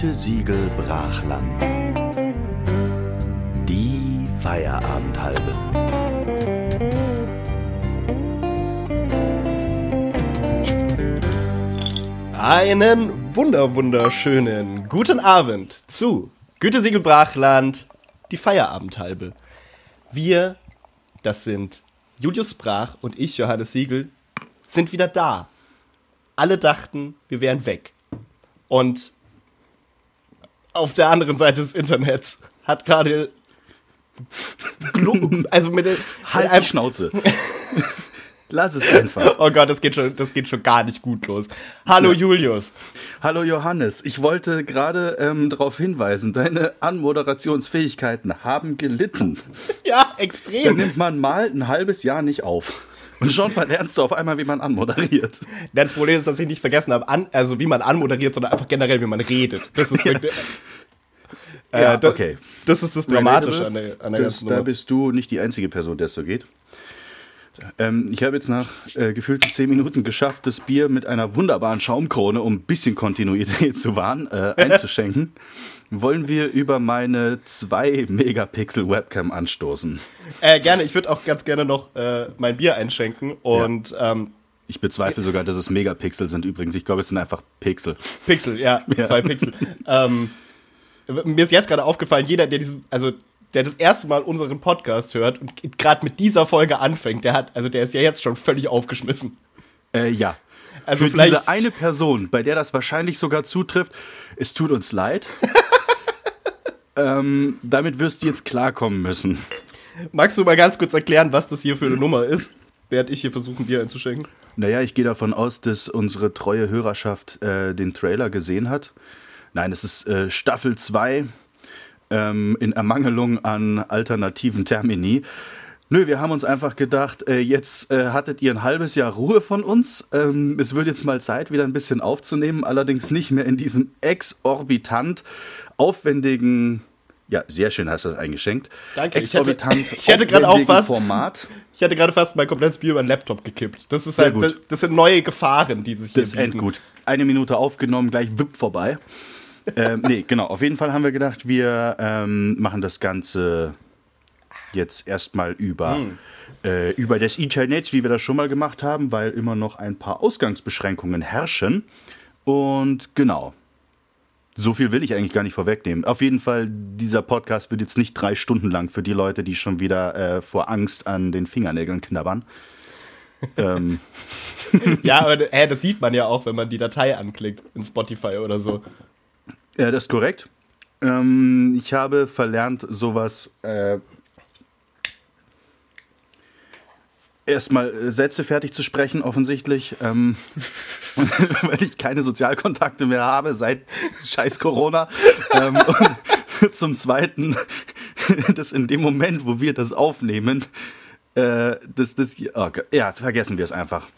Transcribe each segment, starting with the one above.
Gütesiegel Brachland. Die Feierabendhalbe. Einen wunder wunderschönen guten Abend zu Gütesiegel Brachland, die Feierabendhalbe. Wir, das sind Julius Brach und ich, Johannes Siegel, sind wieder da. Alle dachten, wir wären weg. Und auf der anderen Seite des Internets hat gerade also mit, Halt die Schnauze. Lass es einfach. Oh Gott, das geht schon, das geht schon gar nicht gut los. Hallo Julius. Hallo Johannes, ich wollte gerade ähm, darauf hinweisen, deine Anmoderationsfähigkeiten haben gelitten. Ja, Da extrem. nimmt man mal ein halbes Jahr nicht auf. Und schon verlernst du auf einmal, wie man anmoderiert. Das Problem ist, dass ich nicht vergessen habe, an, also wie man anmoderiert, sondern einfach generell, wie man redet. Das ist wirklich. Äh, Ja, da- okay. Das ist das Dramatische an der, an der das, ganzen Da Nummer. bist du nicht die einzige Person, der es so geht. Ähm, ich habe jetzt nach äh, gefühlten zehn Minuten geschafft, das Bier mit einer wunderbaren Schaumkrone, um ein bisschen Kontinuität zu wahren, äh, einzuschenken. Wollen wir über meine 2 Megapixel Webcam anstoßen? Äh, gerne, ich würde auch ganz gerne noch äh, mein Bier einschenken und ähm, Ich bezweifle sogar, dass es Megapixel sind übrigens. Ich glaube, es sind einfach Pixel. Pixel, ja, Ja. zwei Pixel. ähm, mir ist jetzt gerade aufgefallen, jeder, der diesen, also der das erste Mal unseren Podcast hört und gerade mit dieser Folge anfängt, der hat, also der ist ja jetzt schon völlig aufgeschmissen. Äh, ja. Also Für vielleicht diese eine Person, bei der das wahrscheinlich sogar zutrifft, es tut uns leid. ähm, damit wirst du jetzt klarkommen müssen. Magst du mal ganz kurz erklären, was das hier für eine Nummer ist, während ich hier versuche, ein Bier einzuschenken? Naja, ich gehe davon aus, dass unsere treue Hörerschaft äh, den Trailer gesehen hat. Nein, es ist äh, Staffel 2 ähm, in Ermangelung an alternativen Termini. Nö, wir haben uns einfach gedacht, äh, jetzt äh, hattet ihr ein halbes Jahr Ruhe von uns. Ähm, es wird jetzt mal Zeit, wieder ein bisschen aufzunehmen, allerdings nicht mehr in diesem exorbitant aufwendigen, ja, sehr schön hast du das eingeschenkt. Danke, ich hätte- Exorbitant ich hätte gerade auch fast- Format. Ich hatte gerade fast mein komplettes Bier über den Laptop gekippt. Das ist Sehr halt, gut. das, das sind neue Gefahren, die sich hier Das bieten. endgut. Eine Minute aufgenommen, gleich wipp vorbei. ähm, nee, genau. Auf jeden Fall haben wir gedacht, wir ähm, machen das Ganze jetzt erstmal über, äh, über das Internet, wie wir das schon mal gemacht haben, weil immer noch ein paar Ausgangsbeschränkungen herrschen. Und genau. So viel will ich eigentlich gar nicht vorwegnehmen. Auf jeden Fall, dieser Podcast wird jetzt nicht drei Stunden lang für die Leute, die schon wieder äh, vor Angst an den Fingernägeln knabbern. ähm, Ja, aber hä, das sieht man ja auch, wenn man die Datei anklickt in Spotify oder so. Ja, das ist korrekt. Ähm, ich habe verlernt, sowas äh, erstmal äh, Sätze fertig zu sprechen, offensichtlich, ähm, weil ich keine Sozialkontakte mehr habe seit scheiß Corona. ähm, und zum Zweiten, dass in dem Moment, wo wir das aufnehmen, äh, das, das, oh, ja, vergessen wir es einfach.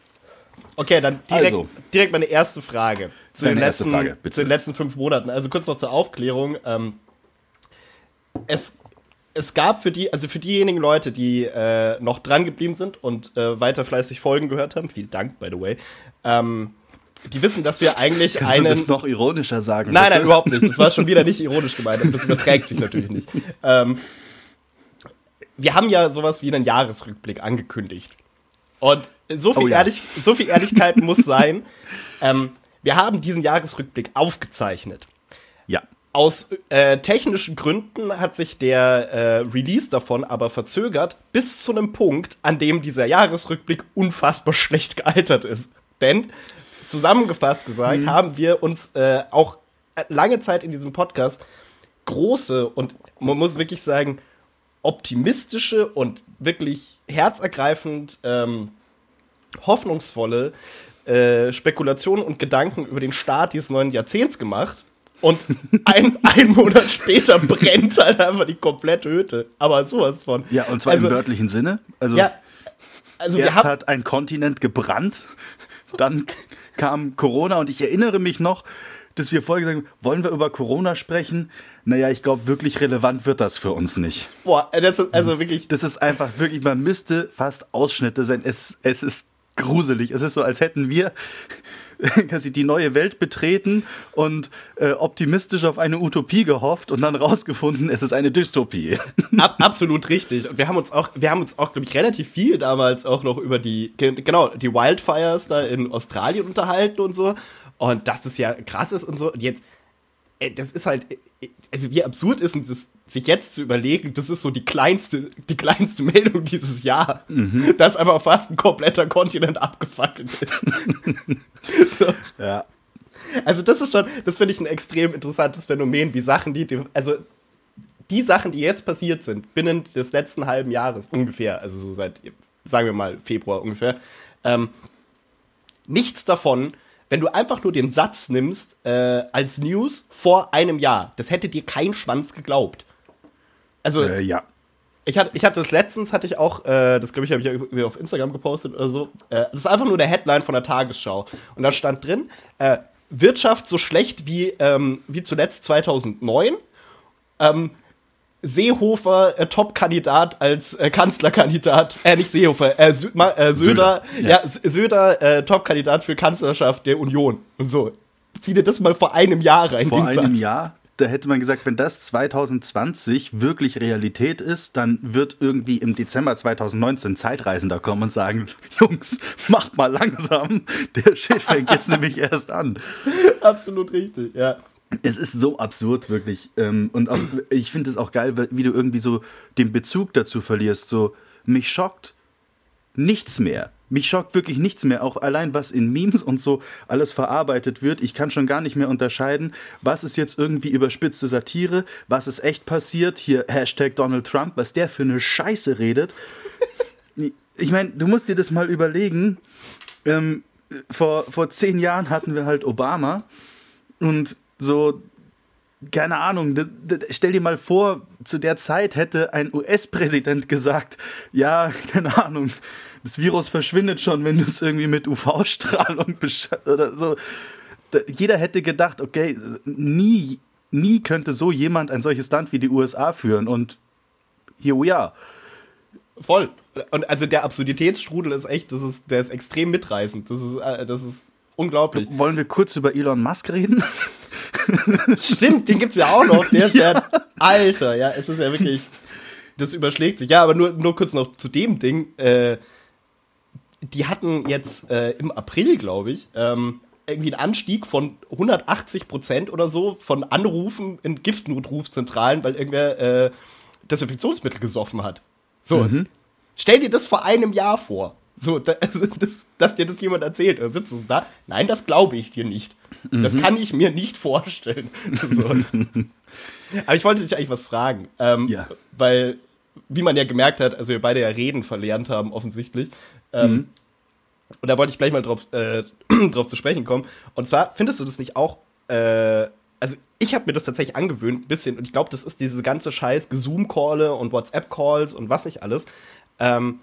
Okay, dann direkt, Also. direkt meine erste Frage. Zu den, letzten, Frage, zu den letzten fünf Monaten. Also kurz noch zur Aufklärung. Ähm, es, es gab für die, also für diejenigen Leute, die äh, noch dran geblieben sind und äh, weiter fleißig Folgen gehört haben, vielen Dank, by the way, ähm, die wissen, dass wir eigentlich Kannst einen. du das noch ironischer sagen? Nein, bitte? nein, überhaupt nicht. Das war schon wieder nicht ironisch gemeint. und Das überträgt sich natürlich nicht. Ähm, wir haben ja sowas wie einen Jahresrückblick angekündigt. Und so viel, Oh ja. Ehrlich, so viel Ehrlichkeit muss sein. Ähm, wir haben diesen Jahresrückblick aufgezeichnet. Aus äh, technischen Gründen hat sich der äh, Release davon aber verzögert bis zu einem Punkt, an dem dieser Jahresrückblick unfassbar schlecht gealtert ist. Denn zusammengefasst gesagt haben wir uns äh, auch lange Zeit in diesem Podcast große und man muss wirklich sagen optimistische und wirklich herzergreifend ähm, hoffnungsvolle äh, Spekulationen und Gedanken über den Start dieses neuen Jahrzehnts gemacht. Und ein, ein Monat später brennt halt einfach die komplette Hütte. Aber sowas von. Ja, und zwar also, im wörtlichen Sinne. Also Ja, also wir erst haben. hat ein Kontinent gebrannt, dann kam Corona und ich erinnere mich noch, dass wir vorher gesagt haben, wollen wir über Corona sprechen? Naja, ich glaube, wirklich relevant wird das für uns nicht. Boah, das ist also wirklich. Das ist einfach wirklich, man müsste fast Ausschnitte sein. Es, es ist gruselig. Es ist so, als hätten wir die neue Welt betreten und äh, optimistisch auf eine Utopie gehofft und dann rausgefunden, es ist eine Dystopie. Ab, absolut richtig. Und wir haben uns auch, wir haben uns auch, glaube ich, relativ viel damals auch noch über die, genau, die Wildfires da in Australien unterhalten und so. Und dass das ja krass ist und so. Und jetzt, ey, das ist halt, also wie absurd ist denn das, sich jetzt zu überlegen, das ist so die kleinste, die kleinste Meldung dieses Jahr, mhm. dass einfach fast ein kompletter Kontinent abgefackelt ist. so. Ja. Also das ist schon, das finde ich ein extrem interessantes Phänomen, wie Sachen, die, also die Sachen, die jetzt passiert sind, binnen des letzten halben Jahres ungefähr, also so seit, sagen wir mal, Februar ungefähr, ähm, nichts davon wenn du einfach nur den Satz nimmst äh, als News vor einem Jahr, das hätte dir kein Schwanz geglaubt. Also, äh, ja. Ich hatte, ich hatte das letztens, hatte ich auch, äh, das glaube ich, habe ich irgendwie auf Instagram gepostet oder so. Äh, das ist einfach nur der Headline von der Tagesschau. Und da stand drin, äh, Wirtschaft so schlecht wie, ähm, wie zuletzt 2009. Ähm, Seehofer äh, Top-Kandidat als äh, Kanzlerkandidat, äh, nicht Seehofer, äh, Sö Ma, äh, Söder, Söder, ja, ja Söder äh, Top-Kandidat für Kanzlerschaft der Union und so. Zieh dir das mal vor einem Jahr rein. Vor einem Satz. Jahr? Da hätte man gesagt, wenn das 2020 wirklich Realität ist, dann wird irgendwie im Dezember 2019 Zeitreisender kommen und sagen, Jungs, macht mal langsam, der Shit fängt jetzt nämlich erst an. Absolut richtig, ja. Es ist so absurd, wirklich. Ähm, und auch, ich finde es auch geil, wie du irgendwie so den Bezug dazu verlierst. So, mich schockt nichts mehr. Mich schockt wirklich nichts mehr. Auch allein, was in Memes und so alles verarbeitet wird. Ich kann schon gar nicht mehr unterscheiden, was ist jetzt irgendwie überspitzte Satire, was ist echt passiert. Hier Hashtag Donald Trump, was der für eine Scheiße redet. Ich meine, du musst dir das mal überlegen. Ähm, vor, vor zehn Jahren hatten wir halt Obama. Und so, keine Ahnung, stell dir mal vor, zu der Zeit hätte ein US-Präsident gesagt, ja, keine Ahnung, das Virus verschwindet schon, wenn du es irgendwie mit UV-Strahlung oder so. Jeder hätte gedacht, okay, nie, nie könnte so jemand ein solches Land wie die USA führen und here we are. Voll. Und also der Absurditätsstrudel ist echt, das ist, der ist extrem mitreißend. Das ist, äh, das ist unglaublich. Wollen wir kurz über Elon Musk reden? Stimmt, den gibt's ja auch noch. Der, ja. der Alter, ja, es ist ja wirklich. Das überschlägt sich. Ja, aber nur, nur kurz noch zu dem Ding. Äh, die hatten jetzt äh, im April, glaube ich, ähm, irgendwie einen Anstieg von 180 Prozent oder so von Anrufen in Giftnotrufzentralen, weil irgendwer äh, Desinfektionsmittel gesoffen hat. So, mhm. stell dir das vor einem Jahr vor. So, da, also das, dass dir das jemand erzählt. Dann sitzt du da. Nein, das glaube ich dir nicht. Das mhm. kann ich mir nicht vorstellen. So. Aber ich wollte dich eigentlich was fragen. Ähm, ja. Weil, wie man ja gemerkt hat, also wir beide ja Reden verlernt haben, offensichtlich. Ähm, mhm. Und da wollte ich gleich mal drauf, äh, drauf zu sprechen kommen. Und zwar, findest du das nicht auch, äh, also ich habe mir das tatsächlich angewöhnt, ein bisschen, und ich glaube, das ist diese ganze Scheiß Zoom-Calle und WhatsApp-Calls und was nicht alles. Ähm,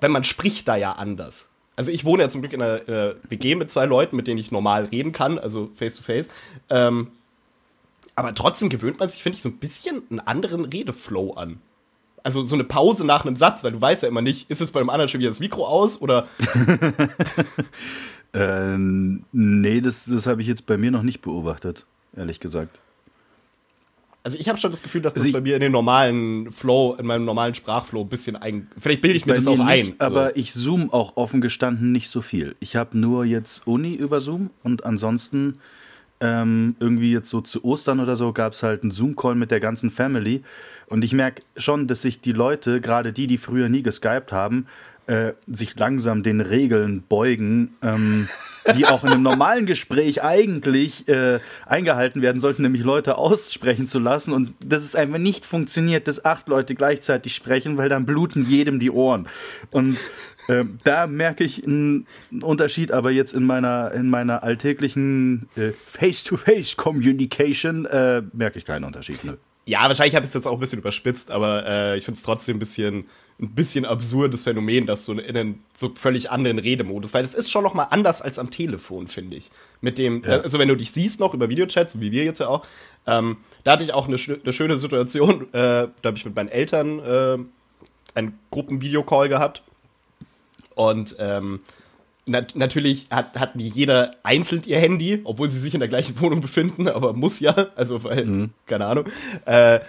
wenn man spricht da ja anders. Also ich wohne ja zum Glück in einer, in einer WG mit zwei Leuten, mit denen ich normal reden kann, also face to face. Ähm, aber trotzdem gewöhnt man sich, finde ich, so ein bisschen einen anderen Redeflow an. Also so eine Pause nach einem Satz, weil du weißt ja immer nicht, ist es bei einem anderen schon wieder das Mikro aus oder. ähm, nee, das, das habe ich jetzt bei mir noch nicht beobachtet, ehrlich gesagt. Also ich habe schon das Gefühl, dass das also bei mir in den normalen Flow, in meinem normalen Sprachflow ein bisschen ein. Vielleicht bilde ich mir das auch nicht, ein. Aber so. ich zoom auch offen gestanden nicht so viel. Ich habe nur jetzt Uni über Zoom und ansonsten ähm, irgendwie jetzt so zu Ostern oder so gab es halt einen Zoom-Call mit der ganzen Family. Und ich merke schon, dass sich die Leute, gerade die, die früher nie geskypt haben, äh, sich langsam den Regeln beugen. Ähm, die auch in einem normalen Gespräch eigentlich äh, eingehalten werden sollten, nämlich Leute aussprechen zu lassen. Und das ist einfach nicht funktioniert, dass acht Leute gleichzeitig sprechen, weil dann bluten jedem die Ohren. Und äh, da merke ich einen Unterschied, aber jetzt in meiner, in meiner alltäglichen äh, Face-to-Face-Communication äh, merke ich keinen Unterschied. Ne? Ja, wahrscheinlich habe ich es jetzt auch ein bisschen überspitzt, aber äh, ich finde es trotzdem ein bisschen ein bisschen absurdes Phänomen, dass du in einen so völlig anderen Redemodus, weil das ist schon noch mal anders als am Telefon, finde ich. Mit dem, ja. also wenn du dich siehst noch über Videochats, wie wir jetzt ja auch, ähm, da hatte ich auch eine, eine schöne Situation, äh, da habe ich mit meinen Eltern äh, einen Gruppenvideocall gehabt und ähm, nat natürlich hat, hat jeder einzeln ihr Handy, obwohl sie sich in der gleichen Wohnung befinden, aber muss ja, also weil, mhm. keine Ahnung. Äh,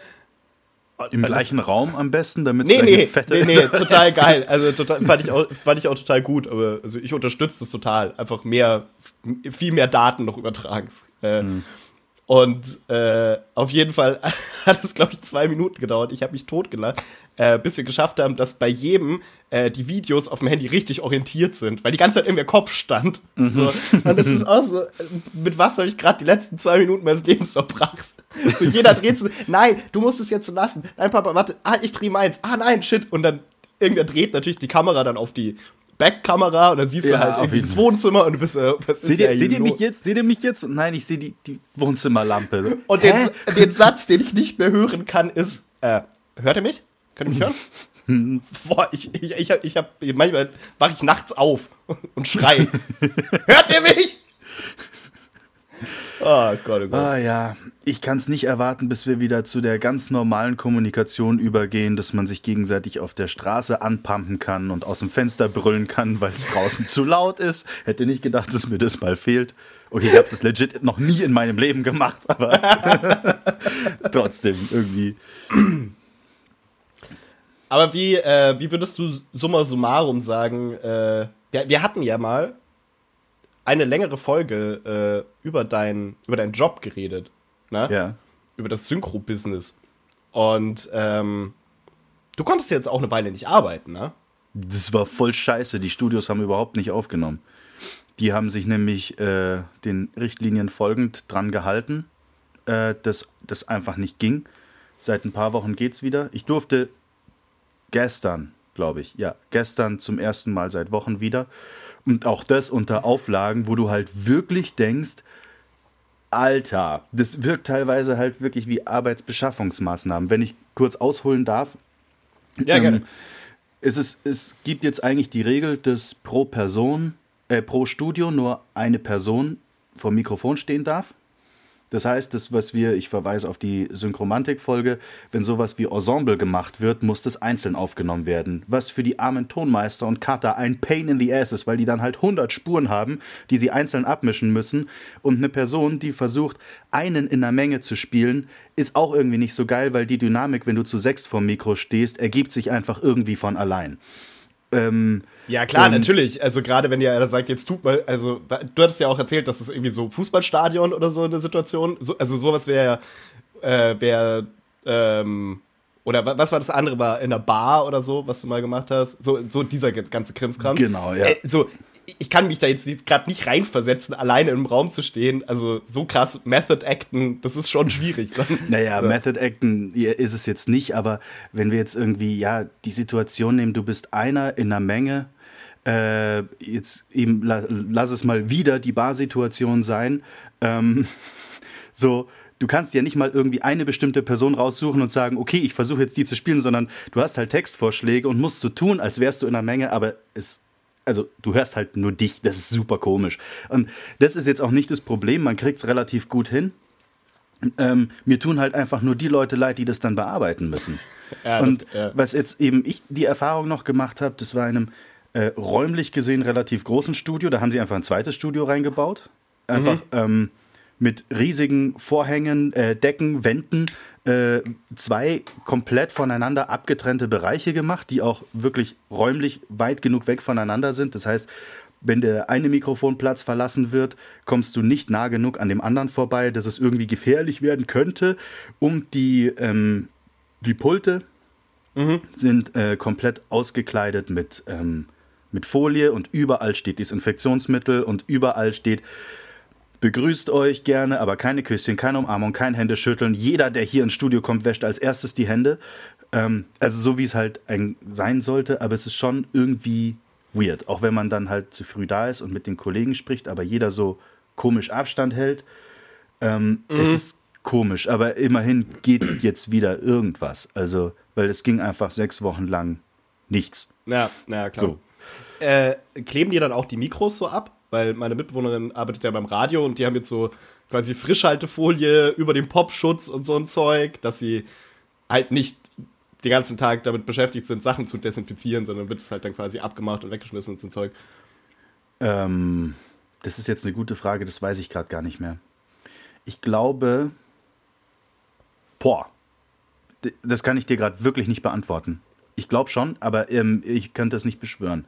Im gleichen Raum am besten, damit nee, nee, fette nee, nee, total geil. Also total, fand, ich auch, fand ich auch total gut, aber also ich unterstütze das total. Einfach mehr, viel mehr Daten noch übertragen. Äh, mhm. Und äh, auf jeden Fall hat es, glaube ich, zwei Minuten gedauert. Ich habe mich totgelacht, äh, bis wir geschafft haben, dass bei jedem äh, die Videos auf dem Handy richtig orientiert sind, weil die ganze Zeit irgendwie der Kopf stand. Mhm. So. Und das ist auch so, mit was habe ich gerade die letzten zwei Minuten meines Lebens verbracht? So, jeder dreht so, nein, du musst es jetzt so lassen. Nein, Papa, warte, ah, ich drehe meins. Ah, nein, shit. Und dann irgendwer dreht natürlich die Kamera dann auf die Backkamera und dann siehst ja, du halt irgendwie das Wohnzimmer und du bist, äh, was seht ihr, seht ihr mich jetzt? Seht ihr mich jetzt? Nein, ich sehe die, die Wohnzimmerlampe. Und den, den, Satz, den ich nicht mehr hören kann, ist, äh, hört ihr mich? Könnt ihr mich hören? Boah, ich, ich, ich, ich hab, manchmal wache ich nachts auf und schrei. hört ihr mich? Oh Gott, oh Gott. Ah ja, ich kann es nicht erwarten, bis wir wieder zu der ganz normalen Kommunikation übergehen, dass man sich gegenseitig auf der Straße anpumpen kann und aus dem Fenster brüllen kann, weil es draußen zu laut ist. Hätte nicht gedacht, dass mir das mal fehlt. Okay, ich habe das legit noch nie in meinem Leben gemacht, aber trotzdem irgendwie. Aber wie, äh, wie würdest du summa summarum sagen, äh, wir, wir hatten ja mal eine längere Folge äh, über, dein, über deinen Job geredet. Ne? Ja. Über das Synchro-Business. Und ähm, du konntest jetzt auch eine Weile nicht arbeiten, ne? Das war voll scheiße. Die Studios haben überhaupt nicht aufgenommen. Die haben sich nämlich äh, den Richtlinien folgend dran gehalten, äh, dass das einfach nicht ging. Seit ein paar Wochen geht's wieder. Ich durfte gestern, glaube ich, ja, gestern zum ersten Mal seit Wochen wieder. Und auch das unter Auflagen, wo du halt wirklich denkst, Alter, das wirkt teilweise halt wirklich wie Arbeitsbeschaffungsmaßnahmen. Wenn ich kurz ausholen darf. Ja, ähm, gerne. Es, ist, es gibt jetzt eigentlich die Regel, dass pro Person, äh, pro Studio nur eine Person vor dem Mikrofon stehen darf. Das heißt, das, was wir, ich verweise auf die Synchromantik-Folge, wenn sowas wie Ensemble gemacht wird, muss das einzeln aufgenommen werden. Was für die armen Tonmeister und Cutter ein Pain in the Ass ist, weil die dann halt 100 Spuren haben, die sie einzeln abmischen müssen. Und eine Person, die versucht, einen in der Menge zu spielen, ist auch irgendwie nicht so geil, weil die Dynamik, wenn du zu sechs vorm Mikro stehst, ergibt sich einfach irgendwie von allein. Ähm, ja, klar, natürlich. Also gerade wenn ihr sagt, jetzt tut mal, also du hattest ja auch erzählt, dass es das irgendwie so Fußballstadion oder so eine Situation, so, also sowas wäre, äh, wäre, ähm, oder was war das andere, war in der Bar oder so, was du mal gemacht hast? So, so dieser ganze Krimskram. Genau, ja. Äh, so, ich kann mich da jetzt gerade nicht reinversetzen, alleine im Raum zu stehen. Also so krass Method Acten, das ist schon schwierig. naja, ja. Method Acten ist es jetzt nicht, aber wenn wir jetzt irgendwie, ja, die Situation nehmen, du bist einer in einer Menge, äh, jetzt eben, la, lass es mal wieder die Barsituation sein, ähm, so, du kannst ja nicht mal irgendwie eine bestimmte Person raussuchen und sagen, okay, ich versuche jetzt die zu spielen, sondern du hast halt Textvorschläge und musst so tun, als wärst du in einer Menge, aber es also du hörst halt nur dich, das ist super komisch. Und das ist jetzt auch nicht das Problem, man kriegt es relativ gut hin. Ähm, mir tun halt einfach nur die Leute leid, die das dann bearbeiten müssen. Ja, und das, ja. was jetzt eben ich die Erfahrung noch gemacht habe, das war in einem äh, räumlich gesehen relativ großen Studio, da haben sie einfach ein zweites Studio reingebaut. Einfach mhm. ähm, mit riesigen Vorhängen, äh, Decken, Wänden, äh, zwei komplett voneinander abgetrennte Bereiche gemacht, die auch wirklich räumlich weit genug weg voneinander sind. Das heißt, wenn der eine Mikrofonplatz verlassen wird, kommst du nicht nah genug an dem anderen vorbei, dass es irgendwie gefährlich werden könnte. Um die, ähm, die Pulte mhm. sind äh, komplett ausgekleidet mit, ähm, mit Folie und überall steht Desinfektionsmittel und überall steht begrüßt euch gerne, aber keine Küsschen, keine Umarmung, kein Händeschütteln. Jeder, der hier ins Studio kommt, wäscht als erstes die Hände. Ähm, also so wie es halt sein sollte, aber es ist schon irgendwie weird. Auch wenn man dann halt zu früh da ist und mit den Kollegen spricht, aber jeder so komisch Abstand hält. Ähm, mhm. Es ist komisch, aber immerhin geht jetzt wieder irgendwas. Also, weil es ging einfach sechs Wochen lang nichts. Ja, ja klar. So. Äh, kleben die dann auch die Mikros so ab? Weil meine Mitbewohnerin arbeitet ja beim Radio und die haben jetzt so quasi Frischhaltefolie über dem Popschutz und so ein Zeug, dass sie halt nicht den ganzen Tag damit beschäftigt sind, Sachen zu desinfizieren, sondern wird es halt dann quasi abgemacht und weggeschmissen und so ein Zeug. Ähm, das ist jetzt eine gute Frage, das weiß ich gerade gar nicht mehr. Ich glaube, boah, das kann ich dir gerade wirklich nicht beantworten. Ich glaube schon, aber ähm, ich könnte es nicht beschwören.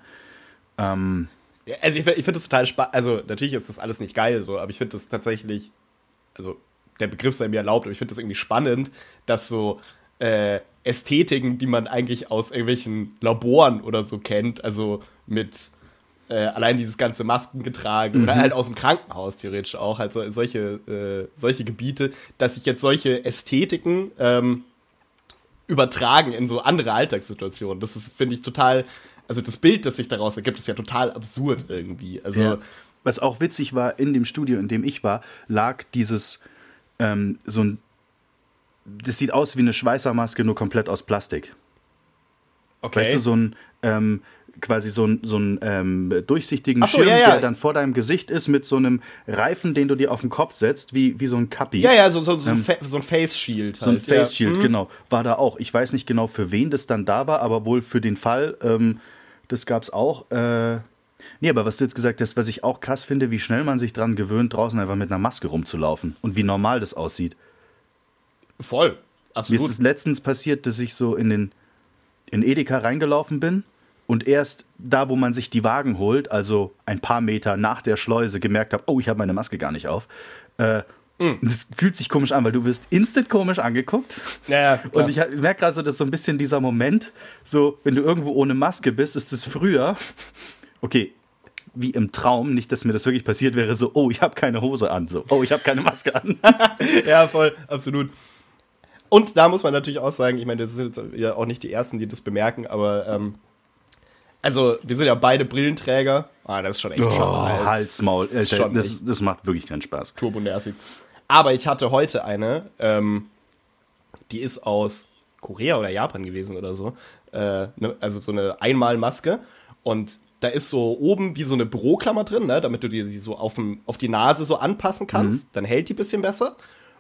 Ähm, ja, also ich, ich finde das total spannend. Also natürlich ist das alles nicht geil so, aber ich finde das tatsächlich, also der Begriff sei mir erlaubt, aber ich finde das irgendwie spannend, dass so äh, Ästhetiken, die man eigentlich aus irgendwelchen Laboren oder so kennt, also mit äh, allein dieses ganze Maskengetragen mhm. oder halt aus dem Krankenhaus theoretisch auch, halt so, solche, äh, solche Gebiete, dass sich jetzt solche Ästhetiken ähm, übertragen in so andere Alltagssituationen. Das ist, finde ich, total, also das Bild, das sich daraus ergibt, ist ja total absurd irgendwie. Also ja. Was auch witzig war, in dem Studio, in dem ich war, lag dieses ähm, so ein das sieht aus wie eine Schweißermaske, nur komplett aus Plastik. Okay. Weißt du, so ein, ähm, quasi so ein, so ein ähm, durchsichtigen so, Schirm, ja, ja. der dann vor deinem Gesicht ist mit so einem Reifen, den du dir auf den Kopf setzt, wie, wie so ein Kappi. Ja, ja, so, so, so, ähm, ein, so ein Face Shield. Halt. So ein halt, Face Shield, ja. Mhm. genau. War da auch. Ich weiß nicht genau, für wen das dann da war, aber wohl für den Fall, ähm, das gab es auch. Äh, nee, aber was du jetzt gesagt hast, was ich auch krass finde, wie schnell man sich dran gewöhnt, draußen einfach mit einer Maske rumzulaufen und wie normal das aussieht. Voll, absolut. Mir ist es letztens passiert, dass ich so in den in Edeka reingelaufen bin und erst da, wo man sich die Wagen holt, also ein paar Meter nach der Schleuse, gemerkt habe, oh, ich habe meine Maske gar nicht auf. Äh, mm. Das fühlt sich komisch an, weil du wirst instant komisch angeguckt. Ja, ja, und ich merke gerade so, dass so ein bisschen dieser Moment, so, wenn du irgendwo ohne Maske bist, ist es früher, okay, wie im Traum, nicht, dass mir das wirklich passiert wäre, so, oh, ich habe keine Hose an, so, oh, ich habe keine Maske an. ja, voll, absolut. Und da muss man natürlich auch sagen, ich meine, das sind jetzt ja auch nicht die Ersten, die das bemerken, aber ähm, also wir sind ja beide Brillenträger. Ah, das ist schon echt oh. Halsmaul, das, das, das, macht wirklich keinen Spaß. Turbo nervig. Aber ich hatte heute eine, ähm, die ist aus Korea oder Japan gewesen oder so. Äh, ne, also so eine Einmalmaske. Und da ist so oben wie so eine Büroklammer drin, ne, damit du die, die so auf, auf die Nase so anpassen kannst. Mhm. Dann hält die ein bisschen besser.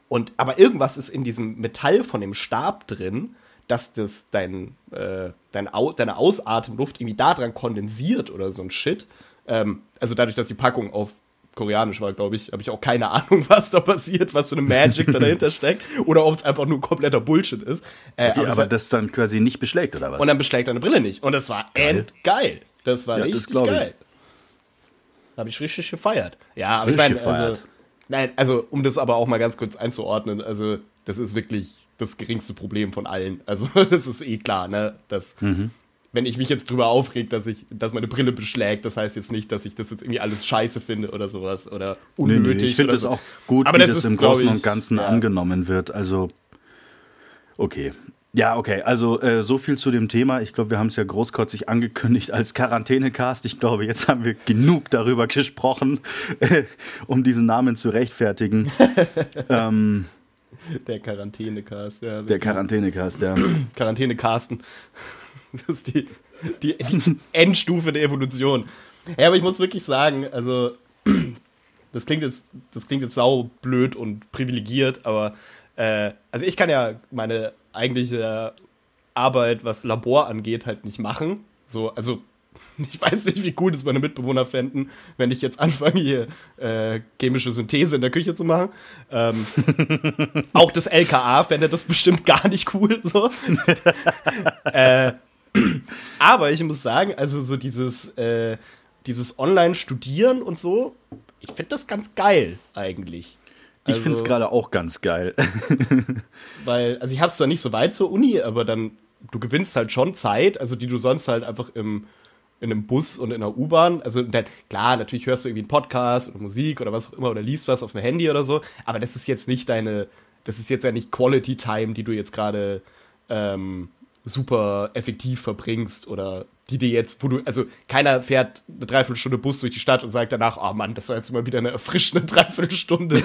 Und, aber irgendwas ist in diesem Metall von dem Stab drin, dass das dein, äh, dein Au deine Ausatemluft irgendwie da dran kondensiert oder so ein Shit. Ähm, also dadurch, dass die Packung auf Koreanisch war, glaube ich, habe ich auch keine Ahnung, was da passiert, was für eine Magic da dahinter steckt oder ob es einfach nur kompletter Bullshit ist. Äh, okay, aber, aber das dann quasi nicht beschlägt oder was? Und dann beschlägt deine Brille nicht. Und das war geil. endgeil. Das war ja, richtig das geil. Habe ich richtig gefeiert. Ja, aber richtig ich meine, also, Nein, also um das aber auch mal ganz kurz einzuordnen, also das ist wirklich das geringste Problem von allen. Also das ist eh klar, ne? Dass, mhm. Wenn ich mich jetzt drüber aufreg, dass ich, dass meine Brille beschlägt, das heißt jetzt nicht, dass ich das jetzt irgendwie alles scheiße finde oder sowas oder unnötig. Nee, nee, ich finde es so. auch gut, aber wie das, das im Großen und Ganzen ja. angenommen wird. Also okay, ja, okay. Also äh, so viel zu dem Thema. Ich glaube, wir haben es ja großkotzig angekündigt als Quarantänecast. Ich glaube, jetzt haben wir genug darüber gesprochen, äh, um diesen Namen zu rechtfertigen. ähm, der Quarantänecast, ja. Der Quarantänecast, ja. Quarantänecasten. Das ist die, die, die Endstufe der Evolution. Ja, aber ich muss wirklich sagen, also das klingt jetzt, das klingt jetzt sau blöd und privilegiert, aber äh, also ich kann ja meine eigentliche Arbeit, was Labor angeht, halt nicht machen. So, also ich weiß nicht, wie cool das meine Mitbewohner fänden, wenn ich jetzt anfange, hier äh, chemische Synthese in der Küche zu machen. Ähm, auch das LKA fände das bestimmt gar nicht cool. So. äh, aber ich muss sagen, also so dieses, äh, dieses Online-Studieren und so, ich finde das ganz geil eigentlich. Also, ich finde es gerade auch ganz geil. weil, also ich habe es zwar nicht so weit zur Uni, aber dann, du gewinnst halt schon Zeit, also die du sonst halt einfach im, in einem Bus und in einer U-Bahn, also dann, klar, natürlich hörst du irgendwie einen Podcast oder Musik oder was auch immer oder liest was auf dem Handy oder so, aber das ist jetzt nicht deine, das ist jetzt ja nicht Quality Time, die du jetzt gerade ähm, super effektiv verbringst oder die dir jetzt, wo du, also keiner fährt eine Dreiviertelstunde Bus durch die Stadt und sagt danach, oh Mann, das war jetzt mal wieder eine erfrischende Dreiviertelstunde.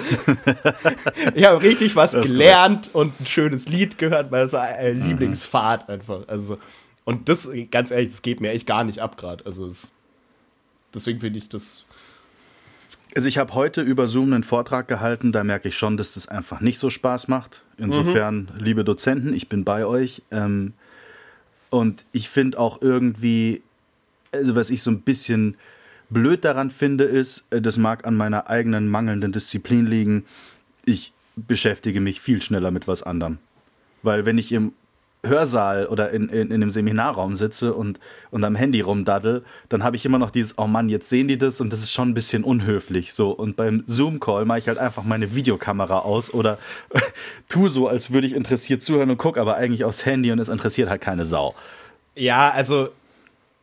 ich habe richtig was gelernt und ein schönes Lied gehört, weil das war eine mhm. Lieblingsfahrt einfach. Also, und das, ganz ehrlich, das geht mir echt gar nicht ab gerade. Also, es, deswegen finde ich das. Also ich habe heute über Zoom einen Vortrag gehalten, da merke ich schon, dass das einfach nicht so Spaß macht. Insofern, mhm. liebe Dozenten, ich bin bei euch. Ähm, und ich finde auch irgendwie, also was ich so ein bisschen blöd daran finde, ist, äh, das mag an meiner eigenen mangelnden Disziplin liegen, ich beschäftige mich viel schneller mit was anderem. Weil wenn ich im Hörsaal oder in, in, in einem Seminarraum sitze und, und am Handy rumdaddel, dann habe ich immer noch dieses, oh Mann, jetzt sehen die das und das ist schon ein bisschen unhöflich. So. Und beim Zoom-Call mache ich halt einfach meine Videokamera aus oder tu so, als würde ich interessiert zuhören und gucke aber eigentlich aufs Handy und es interessiert halt keine Sau. Ja, also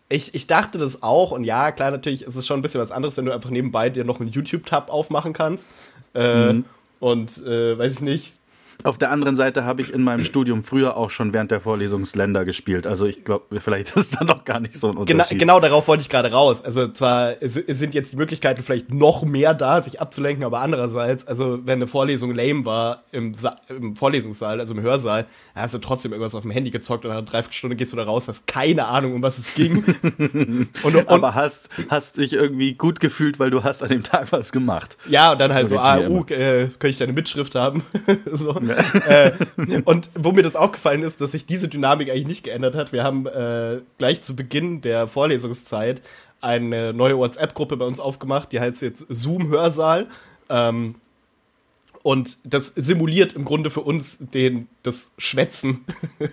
ich, ich dachte das auch und ja, klar, natürlich ist es schon ein bisschen was anderes, wenn du einfach nebenbei dir noch einen YouTube-Tab aufmachen kannst. Äh, mhm. Und äh, weiß ich nicht, auf der anderen Seite habe ich in meinem Studium früher auch schon während der Vorlesungsländer gespielt. Also ich glaube, vielleicht ist da noch gar nicht so ein Unterschied. Genau, genau darauf wollte ich gerade raus. Also zwar sind jetzt die Möglichkeiten vielleicht noch mehr da, sich abzulenken, aber andererseits, also wenn eine Vorlesung lame war im, Sa im Vorlesungssaal, also im Hörsaal, hast du trotzdem irgendwas auf dem Handy gezockt und nach einer Dreiviertelstunde gehst du da raus, hast keine Ahnung, um was es ging. und, und, aber hast, hast dich irgendwie gut gefühlt, weil du hast an dem Tag was gemacht. Ja, und dann halt so, so ah, uh, äh, könnte ich deine Mitschrift haben? so äh, und wo mir das aufgefallen ist, dass sich diese Dynamik eigentlich nicht geändert hat. Wir haben äh, gleich zu Beginn der Vorlesungszeit eine neue WhatsApp-Gruppe bei uns aufgemacht, die heißt jetzt Zoom-Hörsaal. Ähm, und das simuliert im Grunde für uns den, das Schwätzen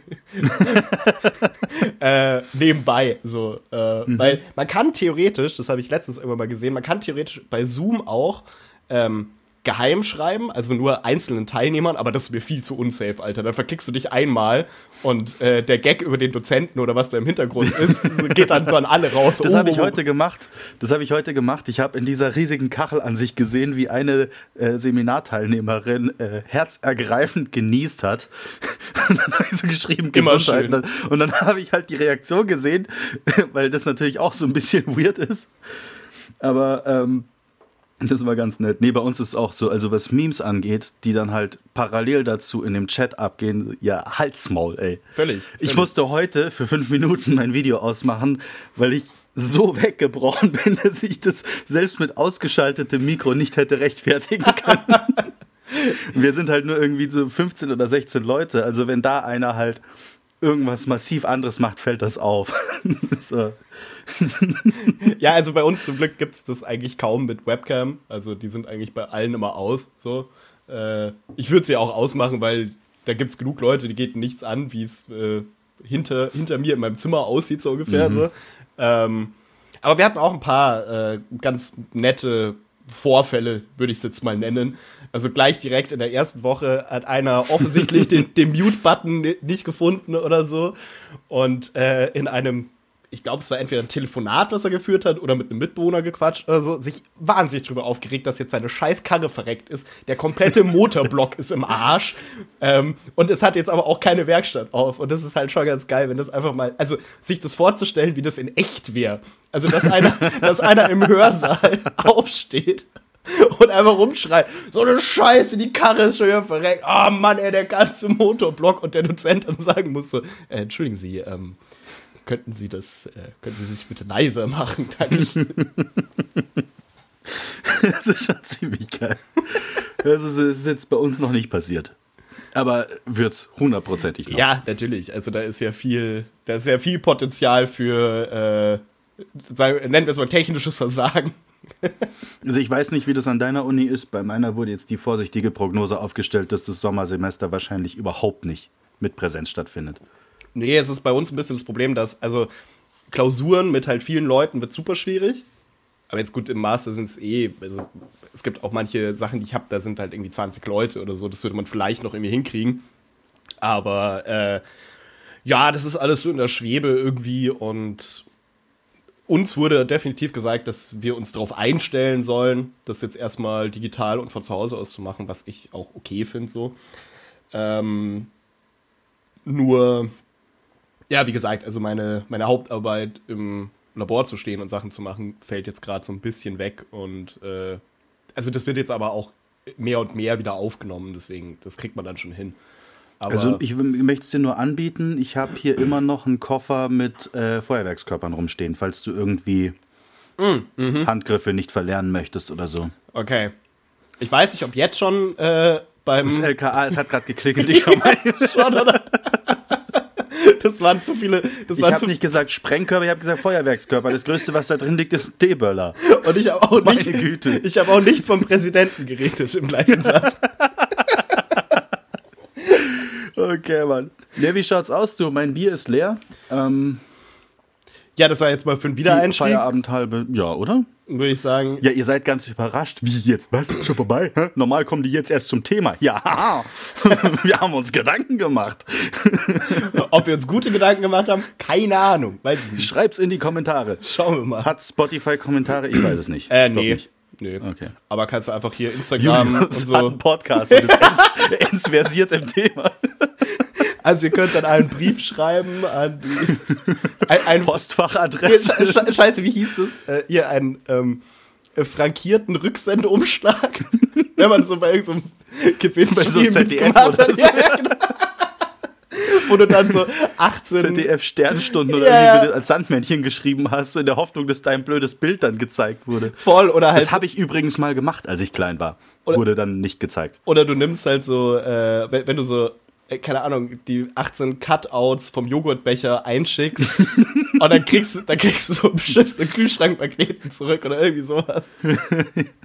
äh, nebenbei. So, äh, mhm. Weil man kann theoretisch, das habe ich letztens irgendwann mal gesehen, man kann theoretisch bei Zoom auch ähm, geheim schreiben, also nur einzelnen Teilnehmern, aber das ist mir viel zu unsafe, Alter. Dann verklickst du dich einmal und äh, der Gag über den Dozenten oder was da im Hintergrund ist, geht dann so an alle raus. Das oh, habe ich heute gemacht. Das habe ich heute gemacht. Ich habe in dieser riesigen Kachelansicht gesehen, wie eine äh, Seminarteilnehmerin äh, herzergreifend genießt hat. und dann habe ich so geschrieben, Immer schön. Und dann habe ich halt die Reaktion gesehen, weil das natürlich auch so ein bisschen weird ist. Aber ähm, das war ganz nett. Nee, bei uns ist es auch so, also was Memes angeht, die dann halt parallel dazu in dem Chat abgehen, ja, Halsmaul, ey. Völlig. Ich völlig. musste heute für fünf Minuten mein Video ausmachen, weil ich so weggebrochen bin, dass ich das selbst mit ausgeschaltetem Mikro nicht hätte rechtfertigen können. Wir sind halt nur irgendwie so 15 oder 16 Leute. Also wenn da einer halt irgendwas massiv anderes macht, fällt das auf. so. ja, also bei uns zum Glück gibt es das eigentlich kaum mit Webcam. Also die sind eigentlich bei allen immer aus. So. Äh, ich würde sie auch ausmachen, weil da gibt es genug Leute, die geht nichts an, wie es äh, hinter, hinter mir in meinem Zimmer aussieht, so ungefähr. Mhm. So. Ähm, aber wir hatten auch ein paar äh, ganz nette Vorfälle, würde ich es jetzt mal nennen. Also gleich direkt in der ersten Woche hat einer offensichtlich den, den Mute-Button nicht gefunden oder so. Und äh, in einem ich glaube, es war entweder ein Telefonat, was er geführt hat, oder mit einem Mitbewohner gequatscht oder so, sich wahnsinnig drüber aufgeregt, dass jetzt seine scheiß Karre verreckt ist. Der komplette Motorblock ist im Arsch. Ähm, und es hat jetzt aber auch keine Werkstatt auf. Und das ist halt schon ganz geil, wenn das einfach mal, also sich das vorzustellen, wie das in echt wäre. Also, dass einer, dass einer im Hörsaal aufsteht und einfach rumschreit, so eine Scheiße, die Karre ist schon wieder verreckt. Oh Mann, ey, der ganze Motorblock und der Dozent dann sagen muss so, äh, entschuldigen Sie, ähm, könnten Sie das, äh, könnten Sie sich bitte leiser machen? Dankeschön. das ist schon ziemlich geil. Das ist, ist jetzt bei uns noch nicht passiert. Aber wird es hundertprozentig noch. Ja, natürlich. Also da ist ja viel, da ist ja viel Potenzial für, äh, sagen, nennen wir es mal technisches Versagen. Also ich weiß nicht, wie das an deiner Uni ist. Bei meiner wurde jetzt die vorsichtige Prognose aufgestellt, dass das Sommersemester wahrscheinlich überhaupt nicht mit Präsenz stattfindet. Nee, es ist bei uns ein bisschen das Problem, dass, also Klausuren mit halt vielen Leuten wird super schwierig. Aber jetzt gut, im Master sind es eh, also es gibt auch manche Sachen, die ich habe, da sind halt irgendwie 20 Leute oder so. Das würde man vielleicht noch irgendwie hinkriegen. Aber äh, ja, das ist alles so in der Schwebe irgendwie und uns wurde definitiv gesagt, dass wir uns darauf einstellen sollen, das jetzt erstmal digital und von zu Hause aus zu machen, was ich auch okay finde so. Ähm, nur ja, wie gesagt, also meine, meine Hauptarbeit im Labor zu stehen und Sachen zu machen, fällt jetzt gerade so ein bisschen weg. Und äh, also das wird jetzt aber auch mehr und mehr wieder aufgenommen, deswegen, das kriegt man dann schon hin. Aber also ich möchte es dir nur anbieten, ich habe hier immer noch einen Koffer mit äh, Feuerwerkskörpern rumstehen, falls du irgendwie mm, mhm. Handgriffe nicht verlernen möchtest oder so. Okay. Ich weiß nicht, ob jetzt schon äh, beim. Das LKA, es hat gerade geklingelt, ich schau mal. schon, oder? Das waren zu viele. Das Ich habe nicht gesagt Sprengkörper, ich habe gesagt Feuerwerkskörper. Das Größte, was da drin liegt, ist ein D-Böller. Und ich habe auch Meine nicht. Güte. Ich habe auch nicht vom Präsidenten geredet im gleichen Satz. Okay, Mann. Ne, wie schaut's aus, du? Mein Bier ist leer. Ähm, Ja, das war jetzt mal für einen Wiedereinstieg, Feierabend halbe, ja, oder? würde ich sagen. Ja, ihr seid ganz überrascht. Wie jetzt? Was? Schon vorbei? Hä? Normal kommen die jetzt erst zum Thema. Ja, haha. wir haben uns Gedanken gemacht. Ob wir uns gute Gedanken gemacht haben, keine Ahnung. Weiß ich nicht. Schreib's in die Kommentare. Schauen wir mal. Hat Spotify Kommentare? Ich weiß es nicht. Äh, nee. nicht. Nee. Okay. Aber kannst du einfach hier Instagram und Julius hat so. einen Podcast und ist ins, ins versiert im Thema. Also ihr könnt dann einen Brief schreiben an die. Ein, ein Postfachadresse. Sche- Sche- Scheiße, wie hieß das? Äh, hier einen ähm, äh, frankierten Rücksendeumschlag. Wenn man so bei irgendeinem Gewinn Bei so ZDF oder so. Ja, ja, genau. Wo du dann so 18. ZDF Sternstunden oder Ja, irgendwie, als Sandmännchen geschrieben hast, in der Hoffnung, dass dein blödes Bild dann gezeigt wurde. Voll oder halt. Das habe ich übrigens mal gemacht, als ich klein war. Oder- wurde dann nicht gezeigt. Oder du nimmst halt so, äh, wenn, wenn du so, äh, keine Ahnung, die 18 Cutouts vom Joghurtbecher einschickst und dann kriegst, du- dann kriegst du so beschissene Kühlschrankmagneten zurück oder irgendwie sowas.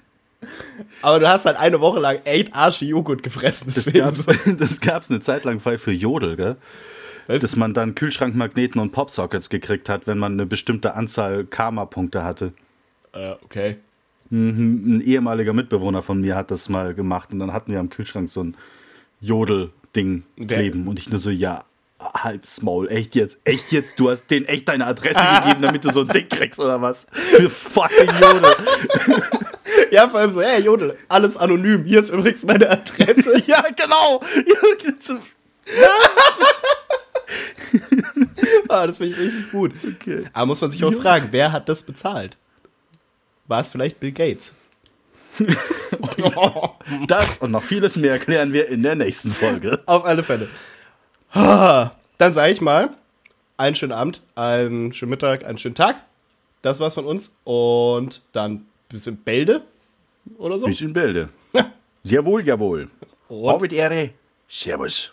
Aber du hast halt eine Woche lang echt Arsche Joghurt gefressen. Das gab's, das gab's eine Zeit lang für Jodel, gell? Weißt Dass man dann Kühlschrankmagneten und Popsockets gekriegt hat, wenn man eine bestimmte Anzahl Karma-Punkte hatte. Äh, okay. Ein ehemaliger Mitbewohner von mir hat das mal gemacht und dann hatten wir am Kühlschrank so ein Jodel-Ding kleben und ich nur so, ja, halt's Maul, echt jetzt, echt jetzt, du hast denen echt deine Adresse gegeben, damit du so ein Ding kriegst oder was? Für fucking Jodel. Ja, vor allem so, hey Jodel, alles anonym. Hier ist übrigens meine Adresse. ja, genau. ah, das finde ich richtig gut. Okay. Aber muss man sich auch fragen, wer hat das bezahlt? War es vielleicht Bill Gates? Das und noch vieles mehr klären wir in der nächsten Folge. Auf alle Fälle. Ah, Dann sage ich mal, einen schönen Abend, einen schönen Mittag, einen schönen Tag. Das war's von uns. Und dann bisschen Bälde oder so. Bisschen Bilde. Jawohl, jawohl. Und Auf mit Ehre. Servus.